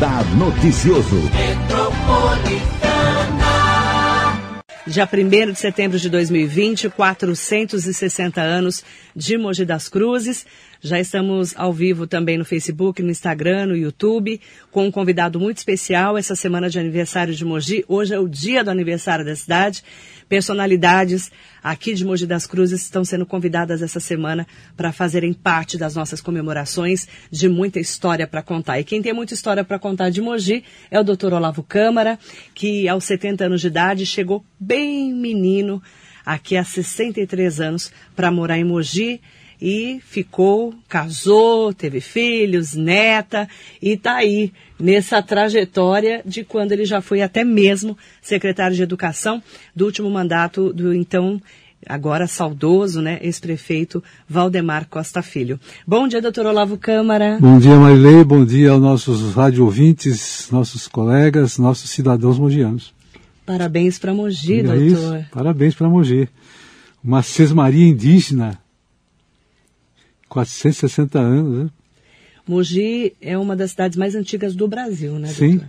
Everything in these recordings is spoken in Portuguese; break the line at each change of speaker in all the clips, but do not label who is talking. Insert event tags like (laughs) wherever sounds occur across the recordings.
Radar Noticioso.
Dia 1 de setembro de 2020, 460 anos de Mogi das Cruzes. Já estamos ao vivo também no Facebook, no Instagram, no YouTube, com um convidado muito especial essa semana de aniversário de Mogi. Hoje é o dia do aniversário da cidade. Personalidades aqui de Mogi das Cruzes estão sendo convidadas essa semana para fazerem parte das nossas comemorações de muita história para contar. E quem tem muita história para contar de Mogi é o Dr. Olavo Câmara, que aos 70 anos de idade chegou bem menino aqui há 63 anos para morar em Mogi e ficou, casou, teve filhos, neta e está aí nessa trajetória de quando ele já foi até mesmo secretário de Educação do último mandato do então agora saudoso, né, ex-prefeito Valdemar Costa Filho. Bom dia, doutor Olavo Câmara.
Bom dia, Marilei, bom dia aos nossos rádio ouvintes, nossos colegas, nossos cidadãos mogianos.
Parabéns para Mogi, doutor.
Isso, parabéns para Mogi. Uma sesmaria indígena 460 anos, né?
Mogi é uma das cidades mais antigas do Brasil, né,
sim,
doutor?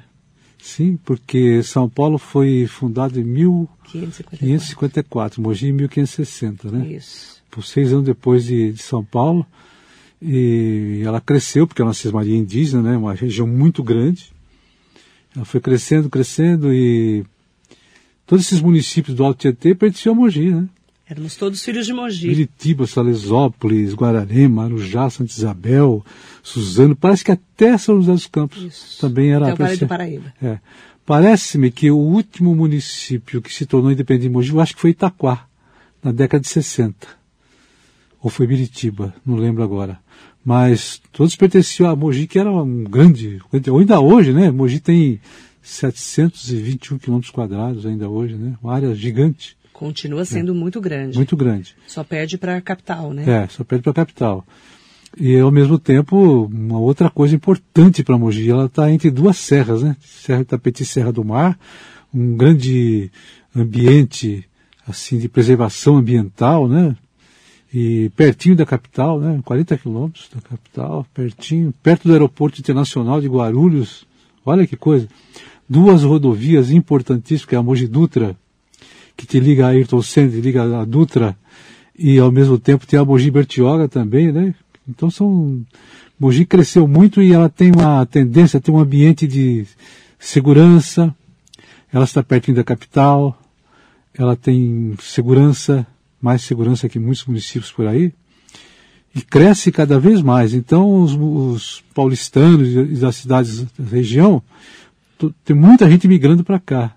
Sim, porque São Paulo foi fundado em 1554, Mogi em 1560, né?
Isso.
Por seis anos depois de, de São Paulo. E ela cresceu, porque é uma cismaria indígena, né? Uma região muito grande. Ela foi crescendo, crescendo e todos esses municípios do Alto Tietê pertenciam a Mogi, né?
Éramos todos filhos de Mogi.
Biritiba, Salesópolis, Guararema, Arujá, Santa Isabel, Suzano, parece que até São José dos Campos
Isso.
também era.
Até o Vale do Paraíba.
É. Parece-me que o último município que se tornou independente de Mogi, eu acho que foi Itaquá, na década de 60. Ou foi Biritiba, não lembro agora. Mas todos pertenciam a Mogi, que era um grande, ou ainda hoje, né? Mogi tem 721 quilômetros quadrados ainda hoje, né? Uma área gigante.
Continua sendo é. muito grande.
Muito grande.
Só perde para a capital, né?
É, só perde para a capital. E ao mesmo tempo, uma outra coisa importante para Mogi, ela está entre duas serras, né? Serra Itapetí e Serra do Mar, um grande ambiente assim de preservação ambiental, né? E pertinho da capital, né? 40 quilômetros da capital, pertinho, perto do aeroporto internacional de Guarulhos. Olha que coisa. Duas rodovias importantíssimas, que é a Mogi Dutra, que te liga a Ayrton Senna, liga a Dutra, e ao mesmo tempo tem a Mogi Bertioga também, né? Então são. Mogi cresceu muito e ela tem uma tendência, tem um ambiente de segurança, ela está pertinho da capital, ela tem segurança, mais segurança que muitos municípios por aí, e cresce cada vez mais. Então os, os paulistanos e das cidades da região, tem muita gente migrando para cá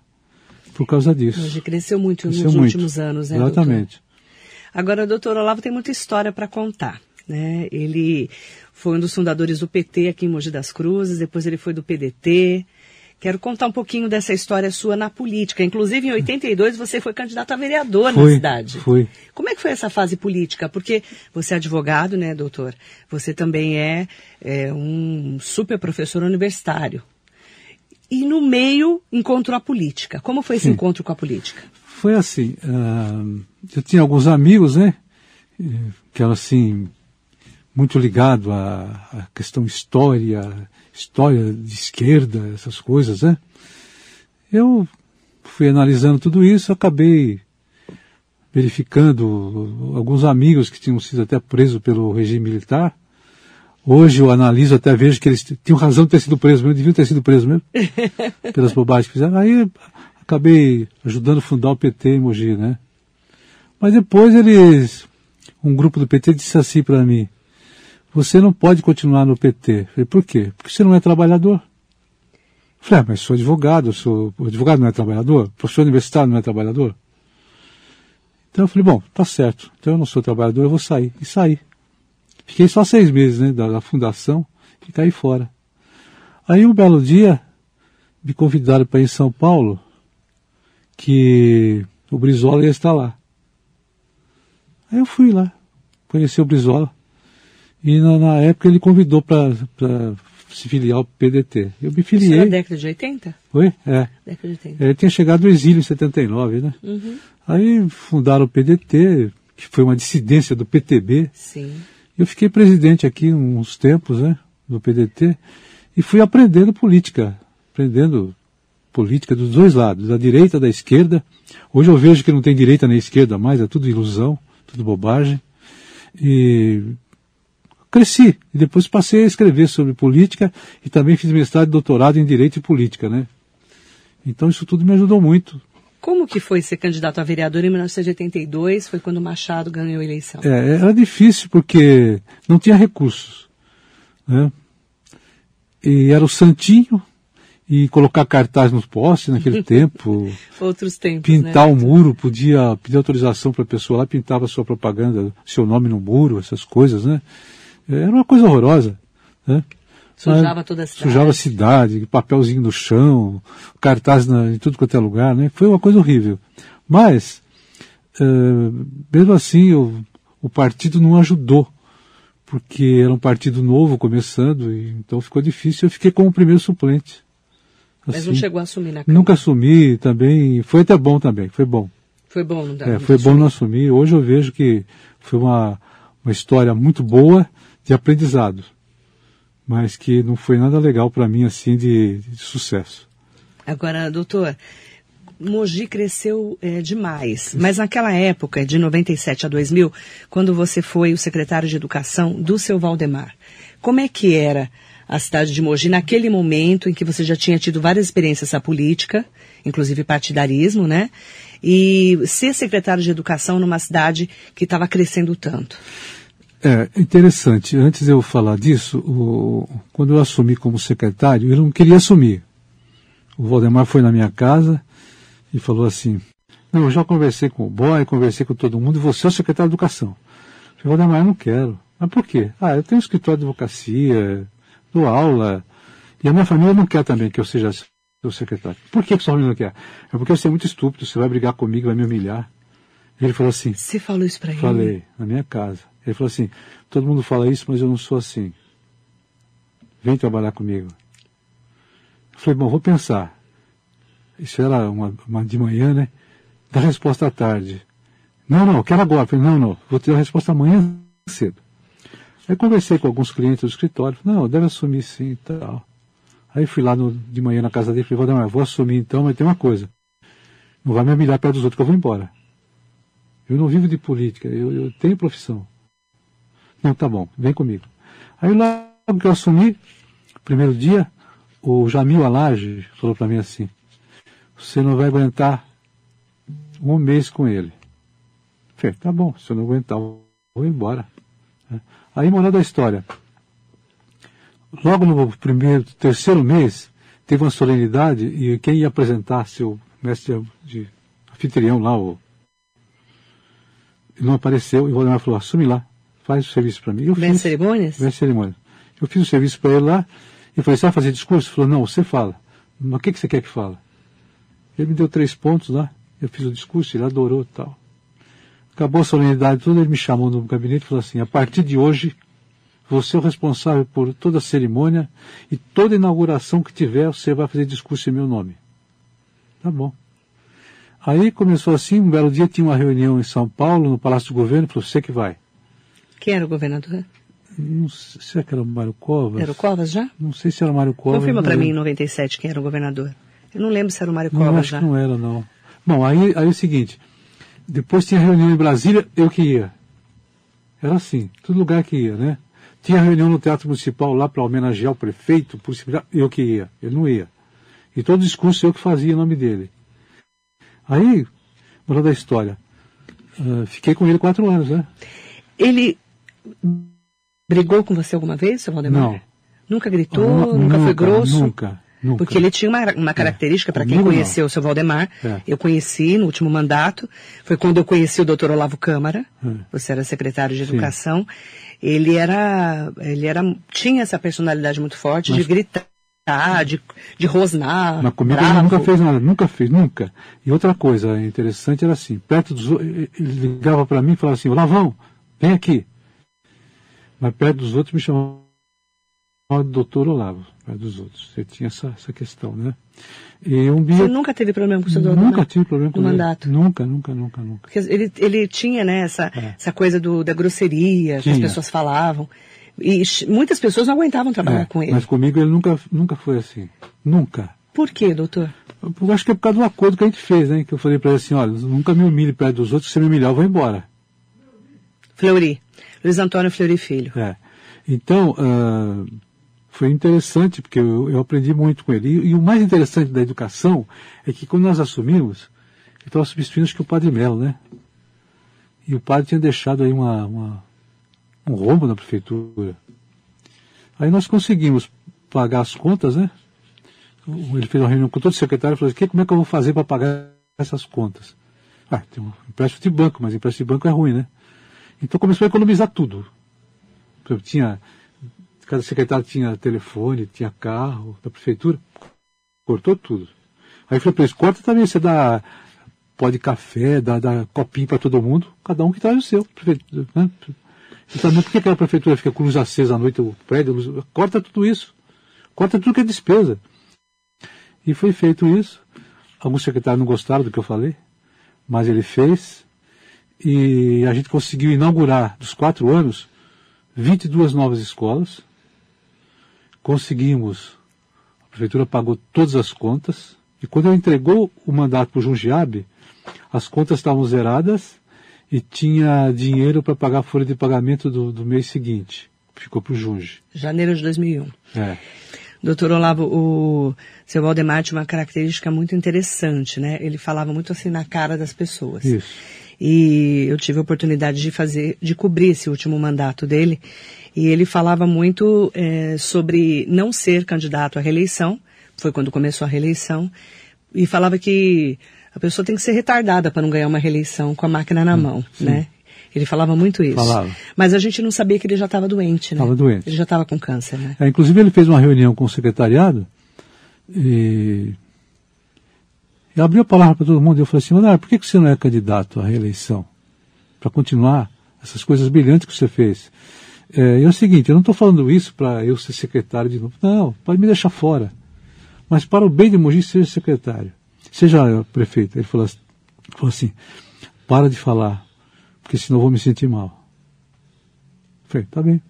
por causa disso.
Hoje cresceu muito
cresceu
nos
muito.
últimos anos, né?
Exatamente.
Doutor? Agora, doutor Olavo tem muita história para contar. Né? Ele foi um dos fundadores do PT aqui em Mogi das Cruzes, depois ele foi do PDT. Quero contar um pouquinho dessa história sua na política. Inclusive, em 82, você foi candidato a vereador
fui,
na cidade.
Fui.
Como é que foi essa fase política? Porque você é advogado, né, doutor? Você também é, é um super professor universitário e no meio encontrou a política. Como foi esse
Sim.
encontro com a política?
Foi assim, uh, eu tinha alguns amigos, né, que eram assim, muito ligados à, à, questão história, história de esquerda, essas coisas, né. Eu fui analisando tudo isso, acabei verificando alguns amigos que tinham sido até presos pelo regime militar, Hoje eu analiso, até vejo que eles tinham razão de ter sido presos mesmo, deviam ter sido presos mesmo, (laughs) pelas bobagens que fizeram. Aí acabei ajudando a fundar o PT em Mogi, né? Mas depois eles, um grupo do PT disse assim para mim, você não pode continuar no PT. Eu falei, por quê? Porque você não é trabalhador. Eu falei, ah, mas sou advogado, sou, o advogado não é trabalhador? Professor universitário não é trabalhador? Então eu falei, bom, tá certo, então eu não sou trabalhador, eu vou sair. E saí. Fiquei só seis meses, né, da, da fundação, e caí fora. Aí um belo dia, me convidaram para ir em São Paulo, que o Brizola ia estar lá. Aí eu fui lá, conheci o Brizola. E na, na época ele convidou para se filiar ao PDT. Eu me filiei.
Isso na década de 80?
Foi? É.
Década de 80.
Ele tinha chegado do exílio em 79, né?
Uhum.
Aí fundaram o PDT, que foi uma dissidência do PTB.
Sim.
Eu fiquei presidente aqui uns tempos, né, do PDT, e fui aprendendo política, aprendendo política dos dois lados, da direita da esquerda. Hoje eu vejo que não tem direita nem esquerda mais, é tudo ilusão, tudo bobagem. E cresci. E depois passei a escrever sobre política e também fiz mestrado e doutorado em Direito e Política, né? Então isso tudo me ajudou muito.
Como que foi ser candidato a vereador em 1982? Foi quando Machado ganhou a eleição.
É, era difícil porque não tinha recursos. Né? E era o Santinho, e colocar cartaz nos postes naquele (laughs) tempo.
Outros tempos.
Pintar
né?
o muro, podia pedir autorização para a pessoa lá, pintava sua propaganda, seu nome no muro, essas coisas, né? Era uma coisa horrorosa. Né?
Sujava toda a cidade.
Sujava a cidade, papelzinho no chão, cartaz na, em tudo quanto é lugar, né? Foi uma coisa horrível. Mas, uh, mesmo assim, o, o partido não ajudou, porque era um partido novo começando, e, então ficou difícil. Eu fiquei como primeiro suplente.
Mas assim, não chegou a assumir na Câmara?
Nunca assumi também, foi até bom também, foi bom.
Foi bom não dar
é, Foi bom não assumir. Hoje eu vejo que foi uma, uma história muito boa de aprendizado mas que não foi nada legal para mim assim de, de, sucesso.
Agora, doutor, Mogi cresceu é, demais, mas naquela época, de 97 a 2000, quando você foi o secretário de Educação do seu Valdemar, como é que era a cidade de Mogi naquele momento em que você já tinha tido várias experiências na política, inclusive partidarismo, né? E ser secretário de Educação numa cidade que estava crescendo tanto?
É interessante. Antes de eu falar disso, o, quando eu assumi como secretário, eu não queria assumir. O Valdemar foi na minha casa e falou assim: Não, eu já conversei com o boy, conversei com todo mundo, e você é o secretário de educação. Eu falei, Valdemar, eu não quero. Mas por quê? Ah, eu tenho um escritório de advocacia, dou aula, e a minha família não quer também que eu seja o secretário. Por que, que sua família não quer? É porque você é muito estúpido, você vai brigar comigo, vai me humilhar. Ele falou assim.
Você falou isso para ele?
Falei, na minha casa. Ele falou assim: todo mundo fala isso, mas eu não sou assim. Vem trabalhar comigo. Eu falei: bom, vou pensar. Isso era uma, uma de manhã, né? Dá resposta à tarde. Não, não, quero agora. Eu falei: não, não, vou ter a resposta amanhã cedo. Aí conversei com alguns clientes do escritório. Não, deve assumir sim e tal. Aí fui lá no, de manhã na casa dele e falei: vou, vou assumir então, mas tem uma coisa. Não vai me humilhar perto dos outros que eu vou embora. Eu não vivo de política, eu, eu tenho profissão. Não, tá bom, vem comigo. Aí logo que eu assumi, primeiro dia, o Jamil Alage falou para mim assim, você não vai aguentar um mês com ele. Falei, tá bom, se eu não aguentar, eu vou embora. Aí, moral da história. Logo no primeiro, terceiro mês, teve uma solenidade e quem ia apresentar seu mestre de anfitrião lá, o, não apareceu, e o Valdemar falou, assume lá faz o serviço para mim. Eu
Mestre cerimônias?
Mestre cerimônias. Eu fiz o serviço para ele lá e falei, você vai fazer discurso? Ele falou, não, você fala. Mas o que, que você quer que fale? Ele me deu três pontos lá, eu fiz o discurso, ele adorou e tal. Acabou a solenidade toda, ele me chamou no gabinete e falou assim, a partir de hoje, você é o responsável por toda a cerimônia e toda inauguração que tiver, você vai fazer discurso em meu nome. Tá bom. Aí começou assim, um belo dia tinha uma reunião em São Paulo, no Palácio do Governo, falou, você que vai.
Quem era o governador?
Não sei se era o Mário Covas.
Era o Covas já?
Não sei se era o Mário Covas.
Confirma para mim em 97 quem era o governador. Eu não lembro se era o Mário Covas
não, acho
já.
Que não era, não. Bom, aí, aí é o seguinte. Depois tinha reunião em Brasília, eu que ia. Era assim, todo lugar que ia, né? Tinha reunião no Teatro Municipal lá para homenagear o prefeito, eu que ia. Ele não ia. E todo discurso eu que fazia em nome dele. Aí, moral da história, uh, fiquei com ele quatro anos, né?
Ele brigou com você alguma vez, seu Valdemar?
Não.
Nunca gritou? nunca, nunca foi grosso?
Nunca. Nunca.
Porque ele tinha uma, uma característica, é. para quem conheceu o seu Valdemar, é. eu conheci no último mandato, foi quando eu conheci o doutor Olavo Câmara, é. você era secretário de Educação, Sim. ele era, ele era, tinha essa personalidade muito forte Mas... de gritar, de, de rosnar.
Mas comigo bravo. ele nunca fez nada, nunca fez, nunca. E outra coisa interessante era assim, perto dos ele ligava para mim e falava assim, Olavão, vem aqui. Mas perto dos outros me chamava de doutor Olavo, perto dos outros. Você tinha essa, essa questão, né?
E um dia... Você nunca teve problema com o seu doutor?
Nunca né? tive problema com o
mandato.
Nunca, nunca, nunca, nunca.
Porque ele, ele tinha, né, essa, é. essa coisa do, da grosseria tinha. que as pessoas falavam. E muitas pessoas não aguentavam trabalhar
É,
com ele.
Mas comigo ele nunca, nunca foi assim. Nunca.
Por quê, doutor?
Eu acho que é por causa do acordo que a gente fez, né? Que eu falei para ele assim, olha, nunca me humilhe perto dos outros, se você me humilhar, eu vou embora.
Fleury. Luiz Antônio Fleury Filho.
É. Então, ah, foi interessante, porque eu, eu aprendi muito com ele. E, e o mais interessante da educação é que quando nós assumimos, ele estava substituindo acho que o Padre Melo, né? E o padre tinha deixado aí uma, uma- um rombo na prefeitura. Aí nós conseguimos pagar as contas, né? Ele fez uma reunião com todo o secretário e falou assim, como é que eu vou fazer para pagar essas contas? Ah, tem um empréstimo de banco, mas empréstimo de banco é ruim, né? Então começou a economizar tudo. Exemplo, tinha, cada secretário tinha telefone, tinha carro da prefeitura, cortou tudo. Aí eu falei para eles, corta também, você dá pó de café, dá, dá copinho para todo mundo, cada um que traz o seu. Né? Então, por que aquela prefeitura fica com luz acesa à noite, o prédio, luz- corta tudo isso. Corta tudo que é despesa. E foi feito isso. Alguns secretários não gostaram do que eu falei, mas ele fez. E a gente conseguiu inaugurar, dos quatro anos, 22 novas escolas. Conseguimos, a prefeitura pagou todas as contas. E quando ela entregou o mandato para o Jundiabe, as contas estavam zeradas e tinha dinheiro para pagar a folha de pagamento do, do mês seguinte. Ficou para o Junge.
Janeiro de 2001.
É.
Doutor Olavo, o seu Valdemar tinha uma característica muito interessante, né? Ele falava muito assim na cara das pessoas.
Isso.
E eu tive a oportunidade de fazer, de cobrir esse último mandato dele. E ele falava muito eh, sobre não ser candidato à reeleição. Foi quando começou a reeleição. E falava que a pessoa tem que ser retardada para não ganhar uma reeleição com a máquina na mão, né? Ele falava muito isso.
Falava.
Mas a gente não sabia que ele já estava doente, né?
Estava doente.
Ele já estava com câncer, né?
É, inclusive ele fez uma reunião com o secretariado e, e abriu a palavra para todo mundo. Eu falei assim, Leonardo, por que que você não é candidato à reeleição? Para continuar essas coisas brilhantes que você fez. É, e é o seguinte, eu não estou falando isso para eu ser secretário de novo. Não, pode me deixar fora. Mas para o bem de Mogi, seja secretário. Seja prefeito. Ele falou assim, falou assim para de falar, porque senão eu vou me sentir mal. Eu falei, tá bem,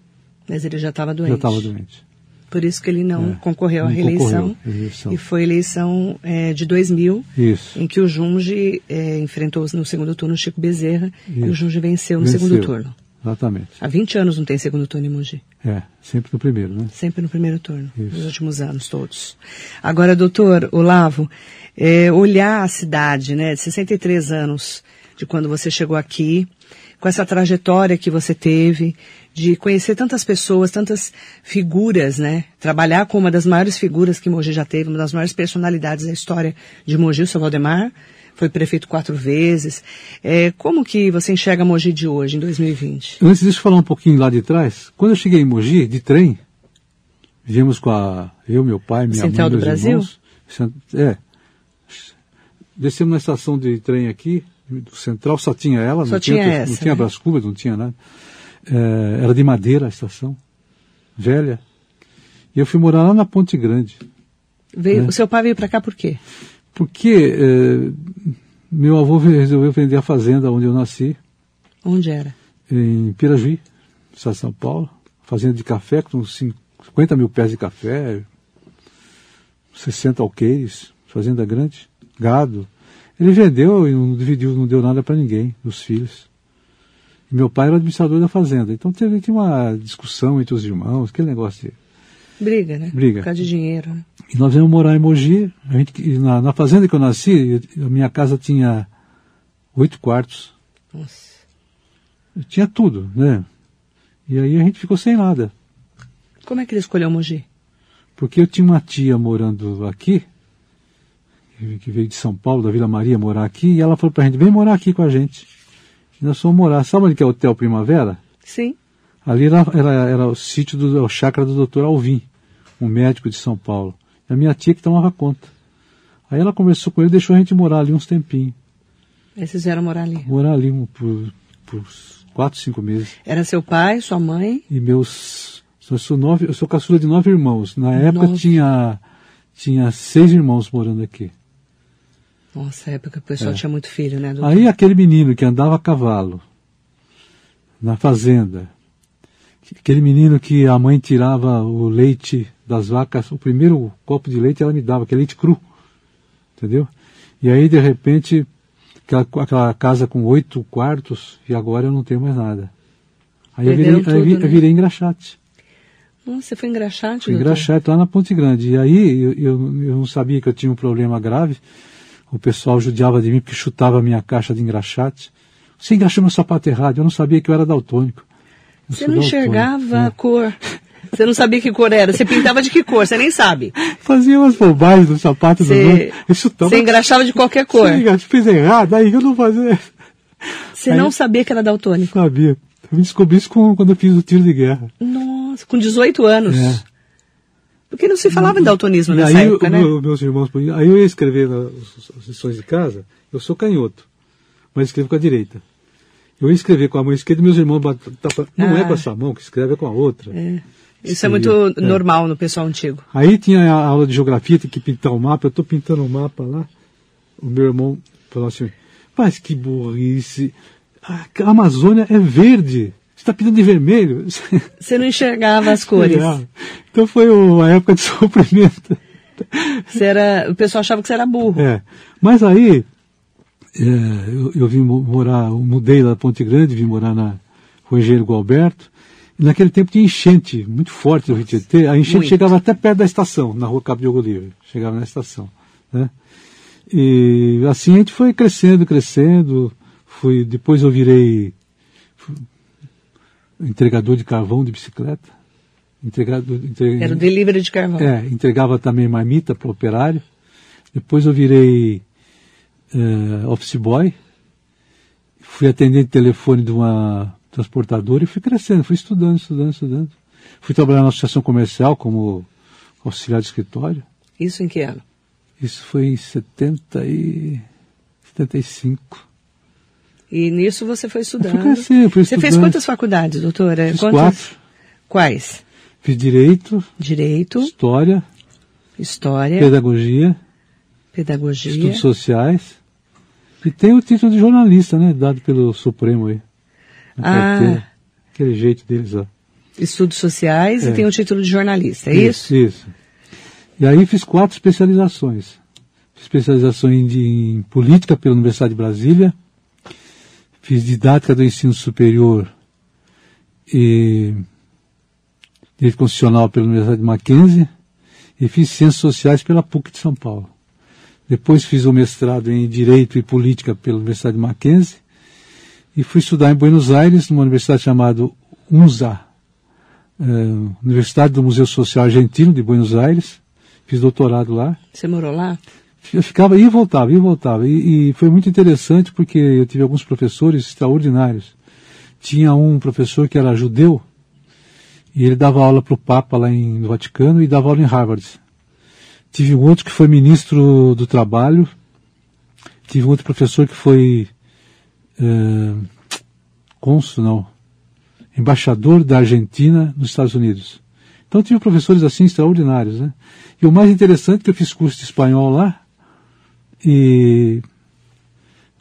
Mas ele já estava doente.
já estava doente.
Por isso que ele não
É,
concorreu à
não
reeleição.
concorreu à reeleição.
E foi eleição eh, de 2000,
Isso.
em que o Junge eh, enfrentou no segundo turno o Chico Bezerra e o
Isso.
Junge venceu no
Venceu.
segundo turno.
Exatamente.
Há 20 anos não tem segundo turno em Mogi.
É, sempre no primeiro, né?
Sempre no primeiro turno,
Isso.
nos últimos anos todos. Agora, doutor Olavo, é, olhar a cidade, né, de 63 anos de quando você chegou aqui, com essa trajetória que você teve, de conhecer tantas pessoas, tantas figuras, né, trabalhar com uma das maiores figuras que Mogi já teve, uma das maiores personalidades da história de Mogi, o seu Valdemar, foi prefeito quatro vezes. É, como que você enxerga Mogi de hoje, em 2020?
Antes disso, falar um pouquinho lá de trás. Quando eu cheguei em Mogi, de trem, viemos com a, eu, meu pai, minha
Central
mãe,
do
meus
Brasil?
irmãos. É. Descemos na estação de trem aqui, do Central, só tinha ela,
Só
não
tinha
tinha,
essa,
não tinha
né?
Brás Cubas, não tinha nada. É, era de madeira a estação, velha. E eu fui morar lá na Ponte Grande.
Veio,
É.
O seu pai veio para cá por quê?
Porque é, meu avô resolveu vender a fazenda onde eu nasci,
Onde era?
em Pirajuí, estado de São Paulo, fazenda de café com 50 mil pés de café, 60 alqueires, fazenda grande, gado. Ele vendeu e não dividiu, não deu nada para ninguém, dos filhos. E meu pai era administrador da fazenda. Então teve tinha uma discussão entre os irmãos, aquele negócio de
Briga, né?
Briga.
Por causa de dinheiro, né?
E nós viemos morar em Mogi. A gente, na, na fazenda que eu nasci, a minha casa tinha oito quartos.
Nossa.
Tinha tudo, né? E aí a gente ficou sem nada.
Como é que ele escolheu Mogi?
Porque eu tinha uma tia morando aqui, que veio de São Paulo, da Vila Maria, morar aqui, e ela falou pra gente, vem morar aqui com a gente. E nós fomos morar. Sabe onde que é o Hotel Primavera?
Sim.
Ali era, era, era o sítio do o chácara do Dr. Alvim, um médico de São Paulo. E a minha tia que tomava conta. Aí ela conversou com ele e deixou a gente morar ali uns tempinhos.
Aí vocês vieram morar ali.
Morar ali por, por quatro, cinco meses.
Era seu pai, sua mãe?
E meus. Eu sou, nove, eu sou caçula de nove irmãos. Na época
Nove.
tinha, tinha seis irmãos morando aqui.
Nossa, época o pessoal
É.
tinha muito filho, né? doutor?
Aí aquele menino que andava a cavalo na fazenda, Aquele menino que a mãe tirava o leite das vacas, o primeiro copo de leite ela me dava, que é leite cru. Entendeu? E aí, de repente, aquela, aquela casa com oito quartos, e agora eu não tenho mais nada. Aí eu virei, tudo, né? eu virei engraxate.
você foi engraxate?
Fui engraxate lá na Ponte Grande. E aí eu, eu, eu, não sabia que eu tinha um problema grave. O pessoal judiava de mim porque chutava a minha caixa de engraxate. Você engraxou meu sapato errado. Eu não sabia que eu era daltônico.
Eu você não enxergava é. a cor. Você não sabia que cor era. Você pintava de que cor? Você nem sabe.
Fazia umas bobagens no sapato
você,
do outro.
Você engraxava de qualquer cor.
Você fez errado, aí eu não fazia.
Você aí, não sabia que era daltônico?
Sabia. Eu descobri isso com, quando eu fiz o tiro de guerra.
Nossa, com 18 anos. É. Porque não se falava em daltonismo
e
nessa
aí,
época,
o,
né?
Meu, meus irmãos, aí eu ia escrever nas lições de casa, eu sou canhoto, mas escrevo com a direita. Eu ia escrever com a mão esquerda e meus irmãos tapa, não é ah. é com essa mão que escreve, é com a outra.
É. Isso é muito é. normal no pessoal antigo.
Aí tinha a aula de geografia, tem que pintar o um mapa, eu estou pintando o um mapa lá, o meu irmão falou assim, mas que burrice, a Amazônia é verde está pintando de vermelho.
Você não enxergava as cores.
Então foi uma época de (laughs) sofrimento.
Você era, o pessoal achava que você era burro.
É. Mas aí, é, eu, eu, vim morar, eu mudei da Ponte Grande, vim morar na Engenheiro Gualberto. E naquele tempo tinha enchente muito forte no Rio Tietê. A enchente muito. chegava até perto da estação, na Rua Cabo Diogo Livre. Chegava na estação. Né? E assim a gente foi crescendo, crescendo. Fui, depois eu virei entregador de carvão de bicicleta. Entregado, entre...
Era o delivery de carvão.
É, entregava também marmita para o operário. Depois eu virei é, office boy. Fui atendente de telefone de uma transportadora e fui crescendo, fui estudando, estudando, estudando. Fui trabalhar na associação comercial como auxiliar de escritório.
Isso em que ano?
Isso foi em 70 e 75.
E nisso você foi estudando.
Eu fui fui
você fez quantas faculdades, doutora?
Fiz
quantas?
quatro.
Quais?
Fiz Direito.
Direito.
História.
História.
Pedagogia.
Pedagogia.
Estudos sociais. E tem o título de jornalista, né? Dado pelo Supremo aí.
Ah.
Aquele jeito deles, ó.
Estudos sociais é. e tem o título de jornalista, é
isso? Isso, isso. E aí fiz quatro especializações. Fiz especialização em, em política pela Universidade de Brasília, fiz didática do ensino superior e direito constitucional pela Universidade de Mackenzie e fiz ciências sociais pela PUC de São Paulo. Depois fiz o mestrado em direito e política pela Universidade de Mackenzie e fui estudar em Buenos Aires, numa universidade chamada UNSA, é, Universidade do Museu Social Argentino de Buenos Aires. Fiz doutorado lá.
Você morou lá?
Eu ficava, e voltava, e voltava. E, e, foi muito interessante porque eu tive alguns professores extraordinários. Tinha um professor que era judeu, e ele dava aula para o Papa lá em, no Vaticano e dava aula em Harvard. Tive um outro que foi ministro do Trabalho. Tive um outro professor que foi é, não, embaixador da Argentina nos Estados Unidos. Então tive professores assim extraordinários, né? E o mais interessante é que eu fiz curso de espanhol lá, e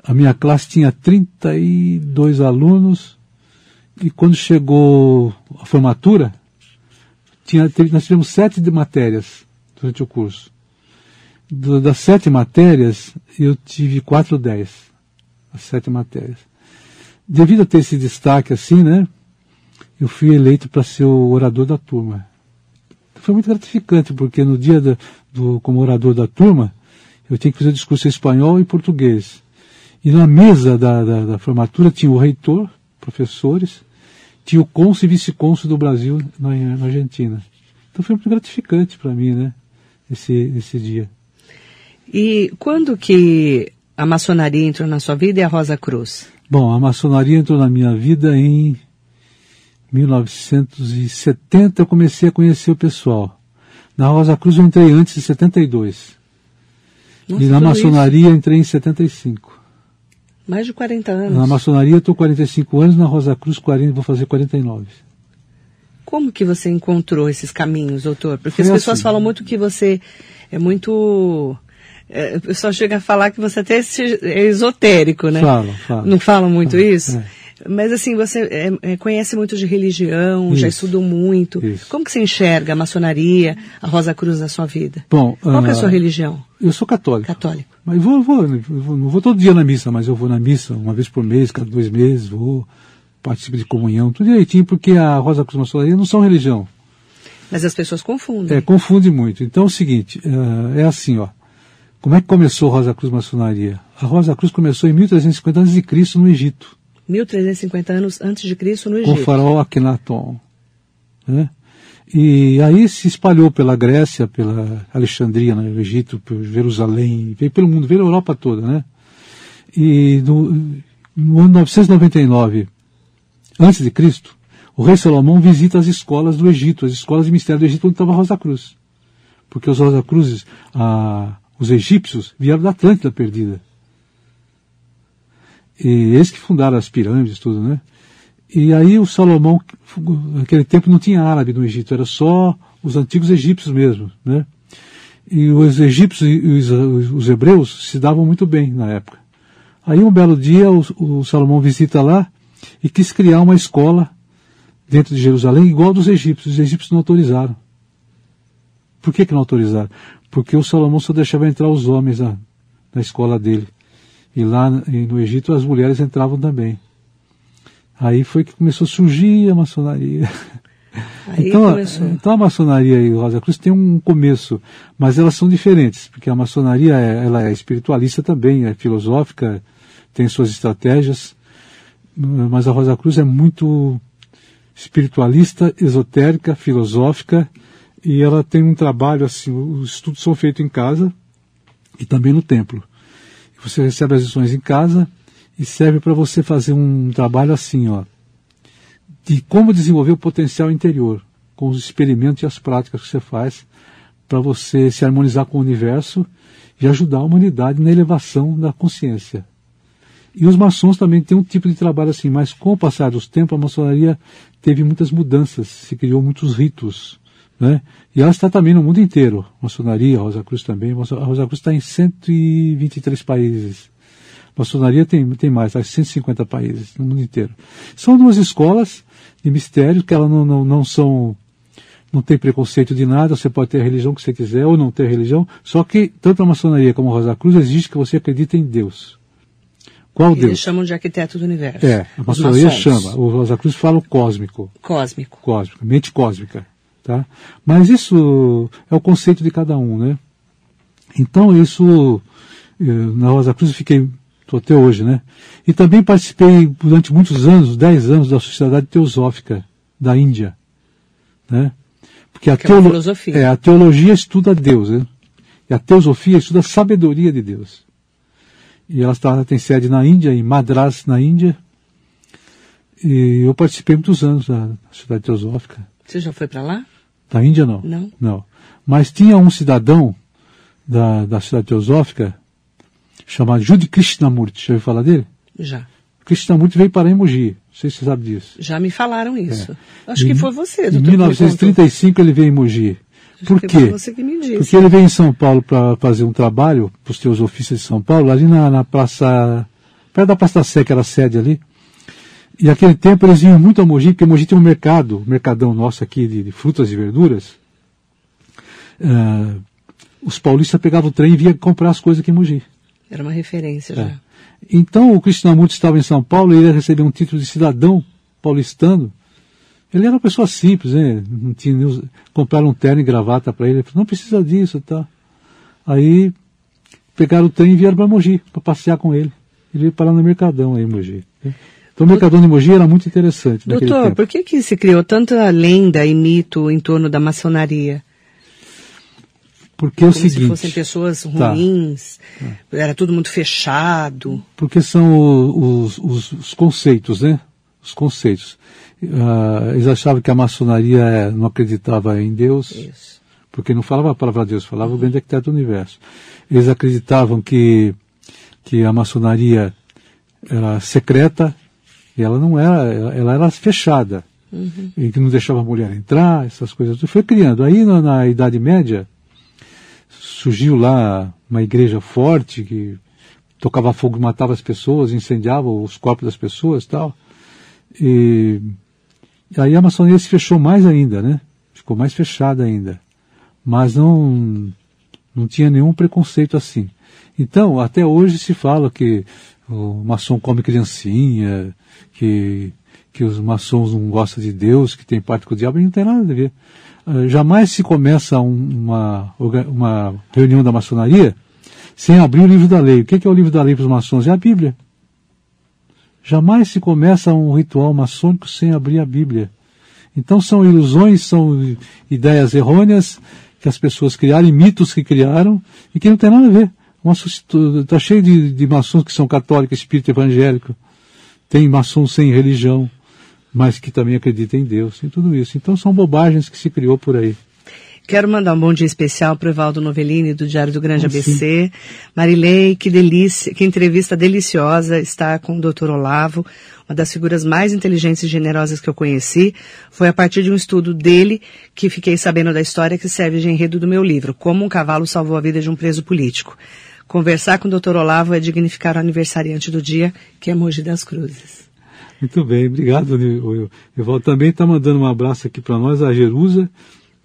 a minha classe tinha 32 alunos e quando chegou a formatura, tinha, nós tivemos sete matérias durante o curso. Das sete matérias, eu tive quatro dez. As sete matérias. Devido a ter esse destaque assim, né? Eu fui eleito para ser o orador da turma. Foi muito gratificante, porque no dia do, do como orador da turma, eu tinha que fazer discurso em espanhol e português. E na mesa da, da, da formatura tinha o reitor, professores, tinha o cônsul e vice-cônsul do Brasil na, na, Argentina. Então foi muito gratificante para mim, né, esse, esse dia.
E quando que a maçonaria entrou na sua vida e a Rosa Cruz?
Bom, a maçonaria entrou na minha vida em 1970, eu comecei a conhecer o pessoal. Na Rosa Cruz eu entrei antes de 72. Nossa, e na maçonaria isso. entrei em 75.
Mais de 40 anos.
Na maçonaria estou 45 anos, na Rosa Cruz 40, vou fazer 49.
Como que você encontrou esses caminhos, doutor? Porque Foi as pessoas assim. falam muito que você é muito... É, o pessoal chega a falar que você até é esotérico, né?
Falam, falam.
Não falam muito isso?
É.
Mas assim, você é, é, conhece muito de religião,
Isso.
já estudou muito.
Isso.
Como que você enxerga a maçonaria, a Rosa Cruz na sua vida?
Bom,
Qual que é a
ah,
sua religião?
Eu sou católico.
Católico.
Mas vou, vou, vou- não vou todo dia na missa, mas eu vou na missa uma vez por mês, cada dois meses, vou, participo de comunhão, tudo direitinho, porque a Rosa Cruz Maçonaria não são religião.
Mas as pessoas confundem.
É, confunde muito. Então é o seguinte, eh, é assim, ó. Como é que começou a Rosa Cruz Maçonaria? A Rosa Cruz começou em 1350 a.C. no Egito,
1350 anos antes de Cristo no
com o
Egito.
faraó Akhenaton. Né? E aí se espalhou pela Grécia, pela Alexandria, no Egito, por Jerusalém, veio pelo mundo, veio pela Europa toda, né? E no, no ano 999 antes de Cristo, o rei Salomão visita as escolas do Egito, as escolas de mistério do Egito onde estava a Rosa Cruz. Porque os Rosa Cruzes, ah, os egípcios, vieram da Atlântida perdida. E eles que fundaram as pirâmides, tudo, né? E aí o Salomão, naquele tempo não tinha árabe no Egito, era só os antigos egípcios mesmo, né? E os egípcios e os, os hebreus se davam muito bem na época. Aí um belo dia o, o Salomão visita lá e quis criar uma escola dentro de Jerusalém igual dos egípcios. Os egípcios não autorizaram. Por que, que não autorizaram? Porque o Salomão só deixava entrar os homens na, na escola dele. E lá no Egito as mulheres entravam também. Aí foi que começou a surgir a maçonaria.
Aí
então,
começou.
então a maçonaria e o Rosa Cruz tem um começo, mas elas são diferentes, porque a maçonaria é, ela é espiritualista também, é filosófica, tem suas estratégias, mas a Rosa Cruz é muito espiritualista, esotérica, filosófica, e ela tem um trabalho assim, os estudos são feitos em casa e também no templo. Você recebe as lições em casa e serve para você fazer um trabalho assim, ó, de como desenvolver o potencial interior, com os experimentos e as práticas que você faz para você se harmonizar com o universo e ajudar a humanidade na elevação da consciência. E os maçons também têm um tipo de trabalho assim, mas com o passar dos tempos a maçonaria teve muitas mudanças, se criou muitos ritos, né? E ela está também no mundo inteiro, maçonaria, Rosa Cruz também, a Rosa Cruz está em 123 países. Maçonaria tem, tem mais, em 150 países no mundo inteiro. São duas escolas de mistério que elas não, não, não são não tem preconceito de nada, você pode ter a religião que você quiser ou não ter religião, só que tanto a maçonaria como a Rosa Cruz exige que você acredite em Deus. Qual
Eles
Deus?
chamam de arquiteto do universo.
É, a maçonaria chama, o Rosa Cruz fala o cósmico,
Cósmico.
cósmica, mente cósmica, tá? Mas isso é o conceito de cada um, né? Então isso, eh, na Rosa Cruz eu fiquei, estou até hoje, né? E também participei durante muitos anos, 10 anos, da Sociedade Teosófica da Índia, né? Porque a,
é
teolo- é, a teologia estuda Deus, né? E a teosofia estuda a sabedoria de Deus. E ela está, tem sede na Índia, em Madras, na Índia. E eu participei muitos anos da Sociedade Teosófica.
Você já foi para lá?
Da Índia, não.
Não.
Não. Mas tinha um cidadão da, da Sociedade Teosófica chamado Judy Krishnamurti. Já ouviu falar dele?
Já.
Krishnamurti veio para Emoji. Não sei se você sabe disso.
Já me falaram isso.
É.
Acho que foi você,
Em
doutor. me
1935 ele veio em
contou.
Por quê?
Foi você que me disse.
Porque ele veio em São Paulo para fazer um trabalho para os teosofistas de São Paulo, ali na, na praça, perto da Praça da Sé, que era a sede ali. E naquele tempo eles iam muito a Mogi, porque Mogi tem um mercado, um mercadão nosso aqui de, de frutas e verduras. Ah, os paulistas pegavam o trem e vinham comprar as coisas aqui em Mogi.
Era uma referência já.
É. Então o Krishnamurti estava em São Paulo e ele recebeu um título de cidadão paulistano. Ele era uma pessoa simples, né? Não tinha nem compraram um terno e gravata para ele. Ele falou, não precisa disso, tá? Aí pegaram o trem e vieram para Mogi para passear com ele. Ele veio parar no Mercadão aí em Mogi. Então o Mercadão de Mogi era muito interessante
Doutor, por que, que se criou tanta lenda e mito em torno da maçonaria?
Porque é o
Como se
seguinte,
fossem pessoas
Tá.
ruins, era tudo muito fechado.
porque são os, os- os conceitos, né? Os conceitos. Ah, eles achavam que a maçonaria eh, não acreditava em Deus,
Isso.
porque não falava a palavra Deus, falava o grande arquiteto do universo. Eles acreditavam que, que a maçonaria era secreta, e ela não era, ela, era fechada, e que não deixava a mulher entrar, essas coisas. Foi criando. Aí na, na Idade Média, surgiu lá uma igreja forte que tocava fogo, matava as pessoas, incendiava os corpos das pessoas e tal. E, e aí a maçonaria se fechou mais ainda, né? Ficou mais fechada ainda. Mas não, não tinha nenhum preconceito assim. Então, até hoje se fala que o maçom come criancinha, que, que os maçons não gostam de Deus, que tem parte com o diabo, não tem nada a ver. Uh, jamais se começa uma, uma reunião da maçonaria sem abrir o livro da lei. O que é o livro da lei para os maçons? É a Bíblia. Jamais se começa um ritual maçônico sem abrir a Bíblia. Então são ilusões, são ideias errôneas que as pessoas criaram, mitos que criaram e que não tem nada a ver. Está cheio de, de maçons que são católicos, espírito evangélico. Tem maçons sem religião, mas que também acreditam em Deus e tudo isso. Então são bobagens que se criou por aí.
Quero mandar um bom dia especial para o Evaldo Novellini, do Diário do Grande ah, ABC. Sim. Marilei, que delícia, que entrevista deliciosa está com o Dr. Olavo, uma das figuras mais inteligentes e generosas que eu conheci. Foi a partir de um estudo dele que fiquei sabendo da história que serve de enredo do meu livro, Como um Cavalo Salvou a Vida de um Preso Político. Conversar com o Dr. Olavo é dignificar o aniversariante do dia, que é Mogi das Cruzes.
Muito bem, obrigado, Evaldo. Também está mandando um abraço aqui para nós, a Jerusa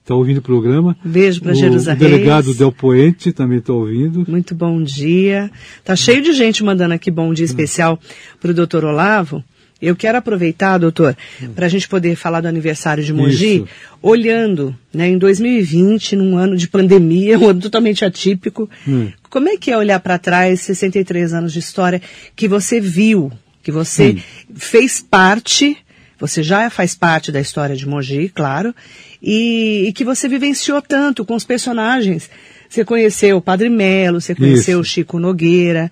está ouvindo o programa.
Beijo para Jerusalém.
O delegado Del Poente também está ouvindo.
Muito bom dia. Tá cheio de gente mandando aqui bom dia especial para o doutor Olavo. Eu quero aproveitar, doutor, para a gente poder falar do aniversário de Mogi, Isso. olhando né, em 2020, num ano de pandemia, (laughs) um ano totalmente atípico. Hum. Como é que é olhar para trás, 63 anos de história, que você viu, que você hum. fez parte, você já faz parte da história de Mogi, claro, e, e, que você vivenciou tanto com os personagens. Você conheceu o Padre Melo, você conheceu o Chico Nogueira,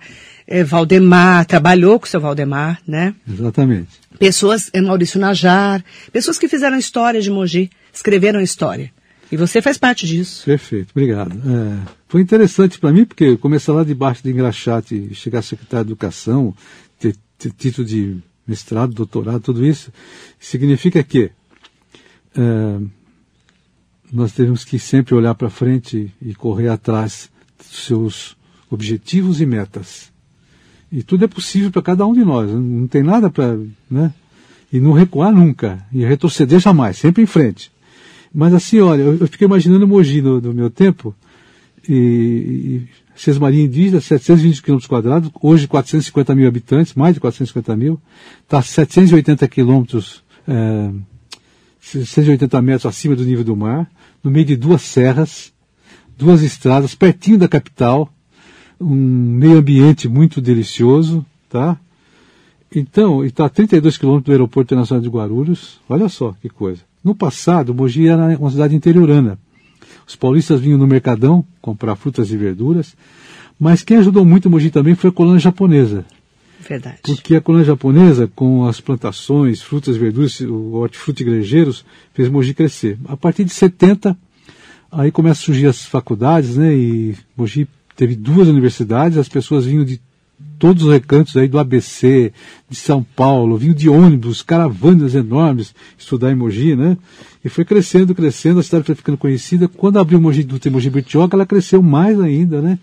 é, Valdemar, trabalhou com o seu Valdemar, né?
Exatamente.
Pessoas, é, Maurício Najar, pessoas que fizeram história de Mogi, escreveram história. E você faz parte disso.
Perfeito, obrigado. É, foi interessante para mim, porque começar lá debaixo de engraxate, chegar a secretário de Educação, ter, ter título de mestrado, doutorado, tudo isso, significa que é, nós temos que sempre olhar para frente e correr atrás dos seus objetivos e metas. E tudo é possível para cada um de nós. Não tem nada para. Né? E não recuar nunca. E retroceder jamais, sempre em frente. Mas assim, olha, eu, fiquei imaginando Mogi no, no meu tempo. E, e Maria indígena, 720 km quadrados, hoje 450 mil habitantes, mais de 450 mil. Está 780 quilômetros. É, 680 metros acima do nível do mar, no meio de duas serras, duas estradas, pertinho da capital, um meio ambiente muito delicioso, tá? Então, está a 32 quilômetros do Aeroporto Internacional de Guarulhos, olha só que coisa. No passado, Mogi era uma cidade interiorana. Os paulistas vinham no Mercadão comprar frutas e verduras, mas quem ajudou muito Mogi também foi a colônia japonesa.
Verdade.
Porque a colônia japonesa, com as plantações, frutas, verduras, o hortifruti igrejeiros, fez Mogi crescer. A partir de 70, aí começam a surgir as faculdades, né? E Mogi teve duas universidades, as pessoas vinham de todos os recantos aí do ABC, de São Paulo, vinham de ônibus, caravanas enormes, estudar em Mogi, né? E foi crescendo, crescendo, a cidade foi ficando conhecida. Quando abriu Mogi do Mogi Bertioga, ela cresceu mais ainda, né?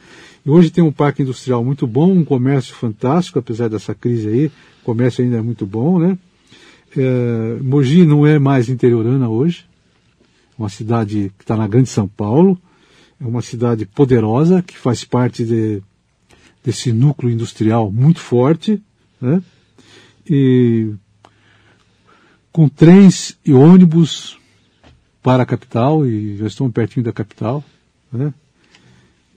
E hoje tem um parque industrial muito bom, um comércio fantástico, apesar dessa crise aí, o comércio ainda é muito bom, né? É, Mogi não é mais interiorana hoje, uma cidade que está na Grande São Paulo, é uma cidade poderosa que faz parte de, desse núcleo industrial muito forte, né? E com trens e ônibus para a capital, e já estamos pertinho da capital, né?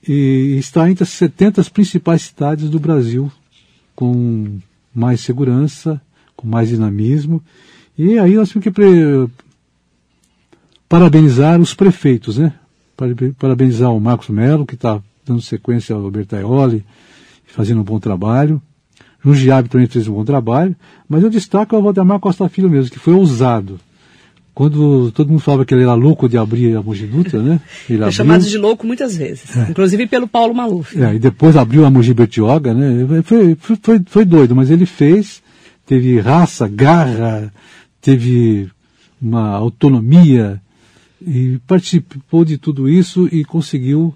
e está entre as 70 principais cidades do Brasil, com mais segurança, com mais dinamismo. E aí nós temos que parabenizar os prefeitos, né? Parabenizar o Marcos Melo, que está dando sequência ao Bertaioli, fazendo um bom trabalho. Jundiabe também fez um bom trabalho, mas eu destaco o Valdemar Costa Filho mesmo, que foi ousado. Quando todo mundo falava que ele era louco de abrir a Mogi Dutra, né?
Ele é chamado de louco muitas vezes, é. inclusive pelo Paulo Maluf.
É, e depois abriu a Mogi Bertioga, né? Foi, foi, foi doido, mas ele fez, teve raça, garra, teve uma autonomia e participou de tudo isso e conseguiu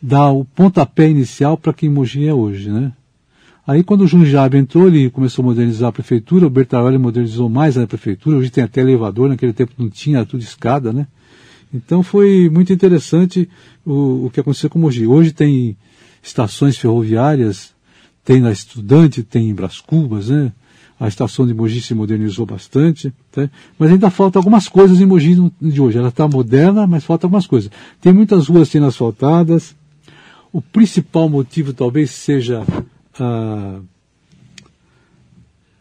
dar o pontapé inicial para quem Mogi é hoje, né? Aí quando o Junjab entrou, ele começou a modernizar a prefeitura, o Bertaroli modernizou mais a prefeitura, hoje tem até elevador, naquele tempo não tinha tudo escada, né? Então foi muito interessante o, o que aconteceu com Mogi. Hoje tem estações ferroviárias, tem na Estudante, tem em Bras Cubas, né? A estação de Mogi se modernizou bastante, tá? mas ainda falta algumas coisas em Mogi de hoje. Ela está moderna, mas falta algumas coisas. Tem muitas ruas sendo asfaltadas. O principal motivo talvez seja ah,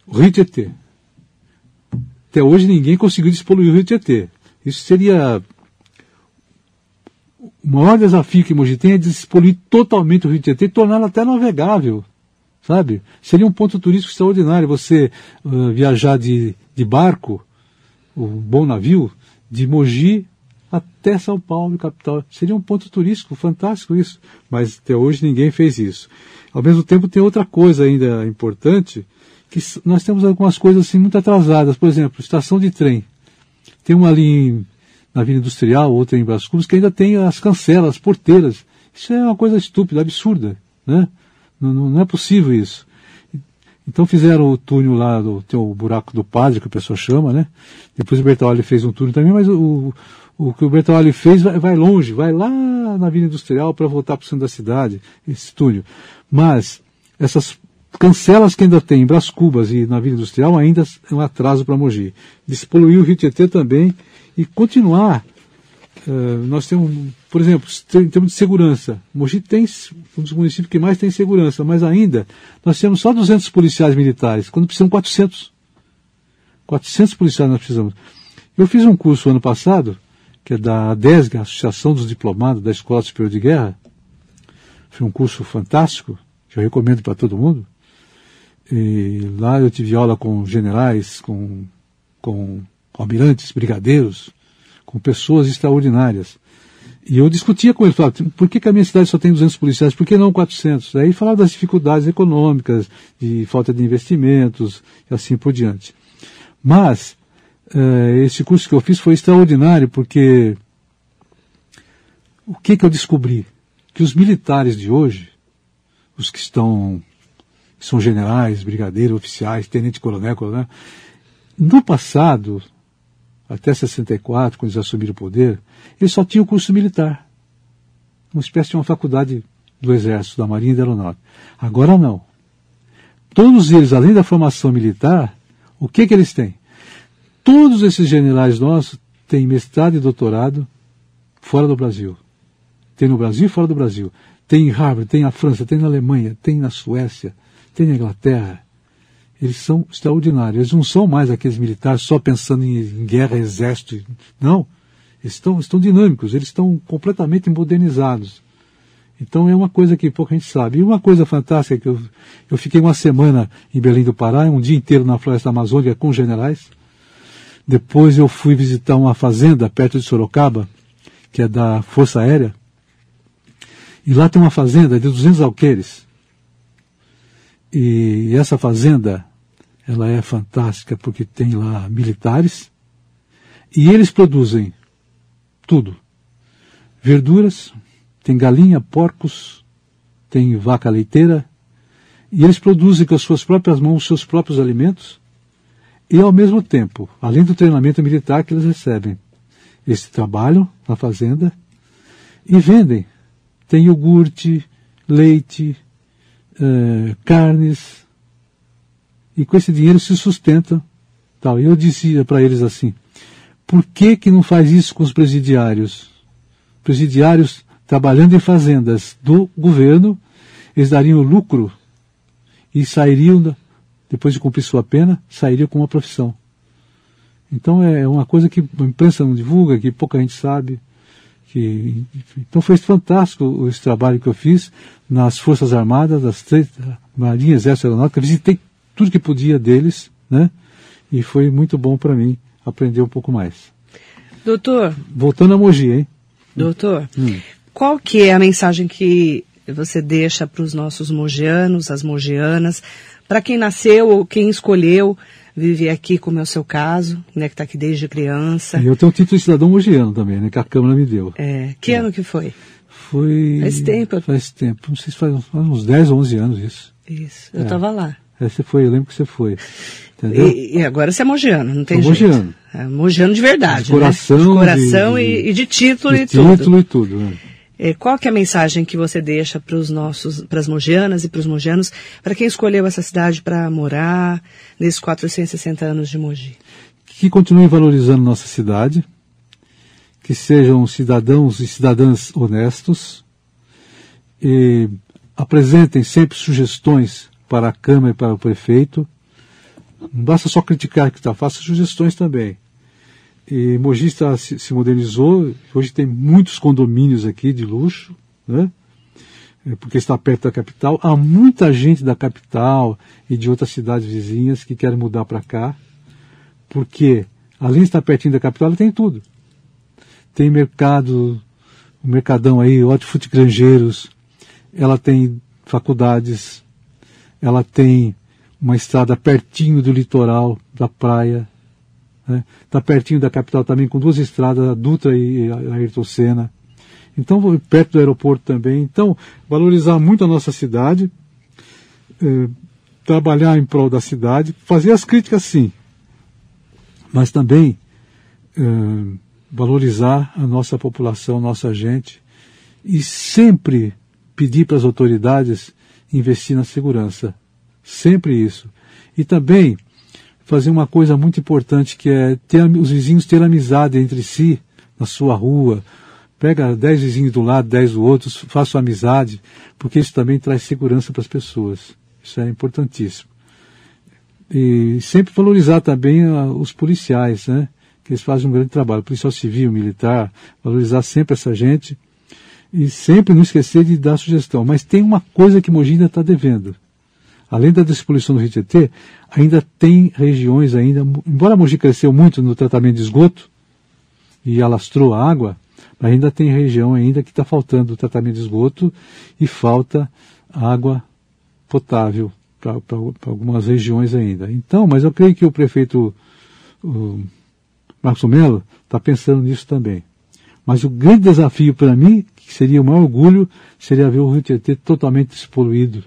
o Rio Tietê. Até hoje ninguém conseguiu despoluir o Rio Tietê. Isso seria o maior desafio que Mogi tem é despoluir totalmente o Rio Tietê e torná-lo até navegável sabe? Seria um ponto turístico extraordinário você uh, viajar de, de barco, um bom navio, de Mogi até São Paulo, capital. Seria um ponto turístico fantástico isso, mas até hoje ninguém fez isso. Ao mesmo tempo tem outra coisa ainda importante, que nós temos algumas coisas assim muito atrasadas. Por exemplo, estação de trem. Tem uma ali em, na Vila Industrial, outra em Brás que ainda tem as cancelas, as porteiras. Isso é uma coisa estúpida, absurda, né? Não, não, é possível isso. Então fizeram o túnel lá, do, o buraco do padre, que a pessoa chama, né? Depois o Bertolli fez um túnel também, mas o, o que o Bertolli fez vai, vai longe, vai lá na Vila Industrial para voltar para o centro da cidade, esse túnel. Mas essas cancelas que ainda tem em Bras Cubas e na Vila Industrial ainda é um atraso para Mogi. Despoluir o Rio Tietê também e continuar Uh, nós temos, por exemplo, em termos de segurança, Mogi tem um dos municípios que mais tem segurança, mas ainda nós temos só 200 policiais militares, quando precisam 400. 400 policiais nós precisamos. Eu fiz um curso ano passado, que é da ADESG, Associação dos Diplomados da Escola Superior de Guerra. Foi um curso fantástico, que eu recomendo para todo mundo. E lá eu tive aula com generais, com, com almirantes, brigadeiros, com pessoas extraordinárias. E eu discutia com ele, falava, por que, que, a minha cidade só tem 200 policiais, por que não 400? Aí falava das dificuldades econômicas, de falta de investimentos e assim por diante. Mas, eh, esse curso que eu fiz foi extraordinário porque o que, que eu descobri? Que os militares de hoje, os que estão, são generais, brigadeiros, oficiais, tenente-coronel, coronel, no passado, até 64, quando eles assumiram o poder, eles só tinham curso militar. Uma espécie de uma faculdade do Exército, da Marinha e da Aeronáutica. Agora não. Todos eles, além da formação militar, o que, que eles têm? Todos esses generais nossos têm mestrado e doutorado fora do Brasil. Tem no Brasil e fora do Brasil. Tem em Harvard, tem na França, tem na Alemanha, tem na Suécia, tem na Inglaterra, eles são extraordinários. Eles não são mais aqueles militares só pensando em, em guerra, exército. Não. Eles estão, estão dinâmicos, eles estão completamente modernizados. Então é uma coisa que pouca gente sabe. E uma coisa fantástica que eu, eu fiquei uma semana em Belém do Pará, um dia inteiro na floresta amazônica com generais. Depois eu fui visitar uma fazenda perto de Sorocaba, que é da Força Aérea. E lá tem uma fazenda de 200 alqueires. E essa fazenda ela é fantástica porque tem lá militares e eles produzem tudo. Verduras, tem galinha, porcos, tem vaca leiteira, e eles produzem com as suas próprias mãos os seus próprios alimentos, e ao mesmo tempo, além do treinamento militar que eles recebem, eles trabalham na fazenda e vendem. Tem iogurte, leite, eh, carnes, e com esse dinheiro se sustenta. Tal. E eu dizia para eles assim, por que, que não faz isso com os presidiários? Presidiários trabalhando em fazendas do governo, eles dariam lucro e sairiam, depois de cumprir sua pena, sairiam com uma profissão. Então é uma coisa que a imprensa não divulga, que pouca gente sabe. Que, então foi fantástico esse trabalho que eu fiz nas Forças Armadas, das três, Marinha, Exército Aeronáutica, visitei tudo que podia deles, né? E foi muito bom para mim aprender um pouco mais.
Doutor.
Voltando a Mogi, hein?
Doutor, hum. qual que é a mensagem que você deixa para os nossos mogianos, as mogianas, para quem nasceu ou quem escolheu viver aqui, como é o seu caso, né, que está aqui desde criança.
E eu tenho o título de cidadão mogiano também, né, que a Câmara me deu.
É, que é. ano que foi?
Foi...
Faz tempo.
Faz tempo, não sei se faz uns 10 ou 11 anos isso.
Isso, eu estava é. lá.
É, você foi, eu lembro que você foi.
E, e, agora você é mogiano, não tem
Sou
jeito.
Mogiano.
É, mogiano de verdade.
De coração. Né?
De coração de, e, e, de título
de
e tudo.
título e tudo. Né?
É, qual que é a mensagem que você deixa para os nossos, para as mogianas e para os mogianos, para quem escolheu essa cidade para morar nesses 460 anos de Mogi?
Que continuem valorizando nossa cidade, que sejam cidadãos e cidadãs honestos, e apresentem sempre sugestões para a Câmara e para o prefeito. Não basta só criticar que está, faça sugestões também. E Mogi está, se, se, modernizou, hoje tem muitos condomínios aqui de luxo, né? É, porque está perto da capital. Há muita gente da capital e de outras cidades vizinhas que querem mudar para cá, porque além de estar pertinho da capital, ela tem tudo. Tem mercado, o mercadão aí, hortifruti granjeiros, ela tem faculdades, ela tem uma estrada pertinho do litoral, da praia, está né? Tá pertinho da capital também, com duas estradas, a Dutra e a Ayrton Senna. Então, perto do aeroporto também. Então, valorizar muito a nossa cidade, eh, trabalhar em prol da cidade, fazer as críticas sim, mas também eh, valorizar a nossa população, nossa gente, e sempre pedir para as autoridades investir na segurança. Sempre isso. E também fazer uma coisa muito importante que é ter os vizinhos ter amizade entre si na sua rua. Pega dez vizinhos do lado, dez do outro, faça amizade, porque isso também traz segurança para as pessoas. Isso é importantíssimo. E sempre valorizar também uh, os policiais, né? Que eles fazem um grande trabalho. Policial civil, militar, valorizar sempre essa gente e sempre não esquecer de dar sugestão. Mas tem uma coisa que Mogi ainda está devendo. Além da despoluição do Rio Tietê, ainda tem regiões ainda, embora Mogi cresceu muito no tratamento de esgoto e alastrou a água, ainda tem região ainda que está faltando tratamento de esgoto e falta água potável para algumas regiões ainda. Então, mas eu creio que o prefeito o Marcos Melo está pensando nisso também. Mas o grande desafio para mim, que seria o maior orgulho, seria ver o Rio Tietê totalmente despoluído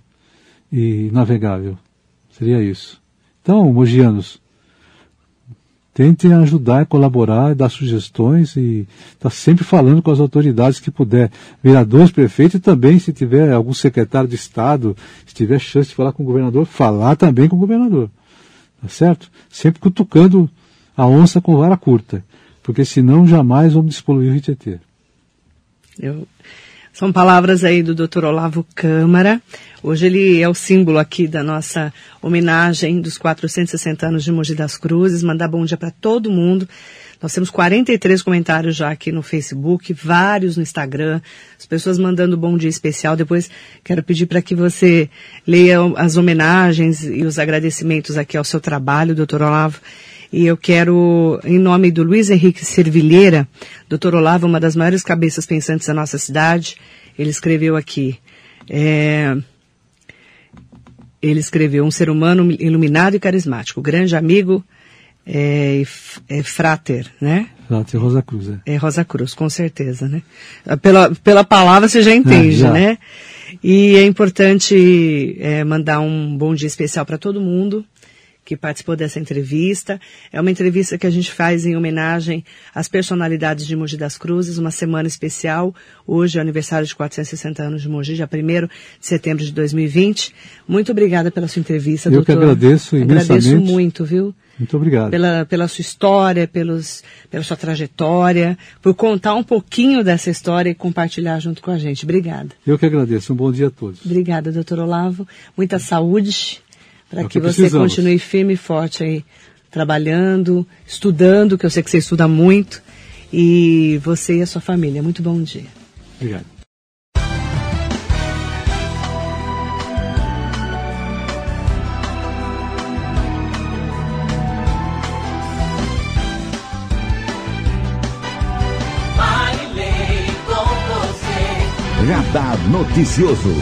e navegável. Seria isso. Então, mogianos, tentem ajudar, colaborar, dar sugestões e estar tá sempre falando com as autoridades que puder. Vereadores, prefeitos e também, se tiver algum secretário de Estado, se tiver chance de falar com o governador, falar também com o governador. Tá certo? Sempre cutucando a onça com vara curta porque senão jamais vamos despoluir o Rio Tietê.
Eu... São palavras aí do Dr. Olavo Câmara. Hoje ele é o símbolo aqui da nossa homenagem dos 460 anos de Mogi das Cruzes. Mandar bom dia para todo mundo. Nós temos 43 comentários já aqui no Facebook, vários no Instagram, as pessoas mandando bom dia especial. Depois quero pedir para que você leia as homenagens e os agradecimentos aqui ao seu trabalho, doutor Olavo. E eu quero, em nome do Luiz Henrique Servilheira, doutor Olavo, uma das maiores cabeças pensantes da nossa cidade, ele escreveu aqui, é, ele escreveu um ser humano iluminado e carismático, grande amigo é, é frater, né?
Frater Rosa Cruz, é.
É Rosa Cruz, com certeza, né? Pela, pela palavra você já entende, é, já. né? E é importante é, mandar um bom dia especial para todo mundo que participou dessa entrevista. É uma entrevista que a gente faz em homenagem às personalidades de Mogi das Cruzes, uma semana especial. Hoje é o aniversário de 460 anos de Mogi, dia 1 de setembro de 2020. Muito obrigada pela sua entrevista,
Eu doutor. Eu que agradeço imensamente.
Agradeço muito, viu?
Muito obrigado.
Pela, pela sua história, pelos, pela sua trajetória, por contar um pouquinho dessa história e compartilhar junto com a gente. Obrigada.
Eu que agradeço. Um bom dia a todos.
Obrigada, doutor Olavo. Muita saúde para é que, que você continue firme e forte aí, trabalhando, estudando, que eu sei que você estuda muito, e você e a sua família. Muito bom dia.
Obrigado.
Radar Noticioso.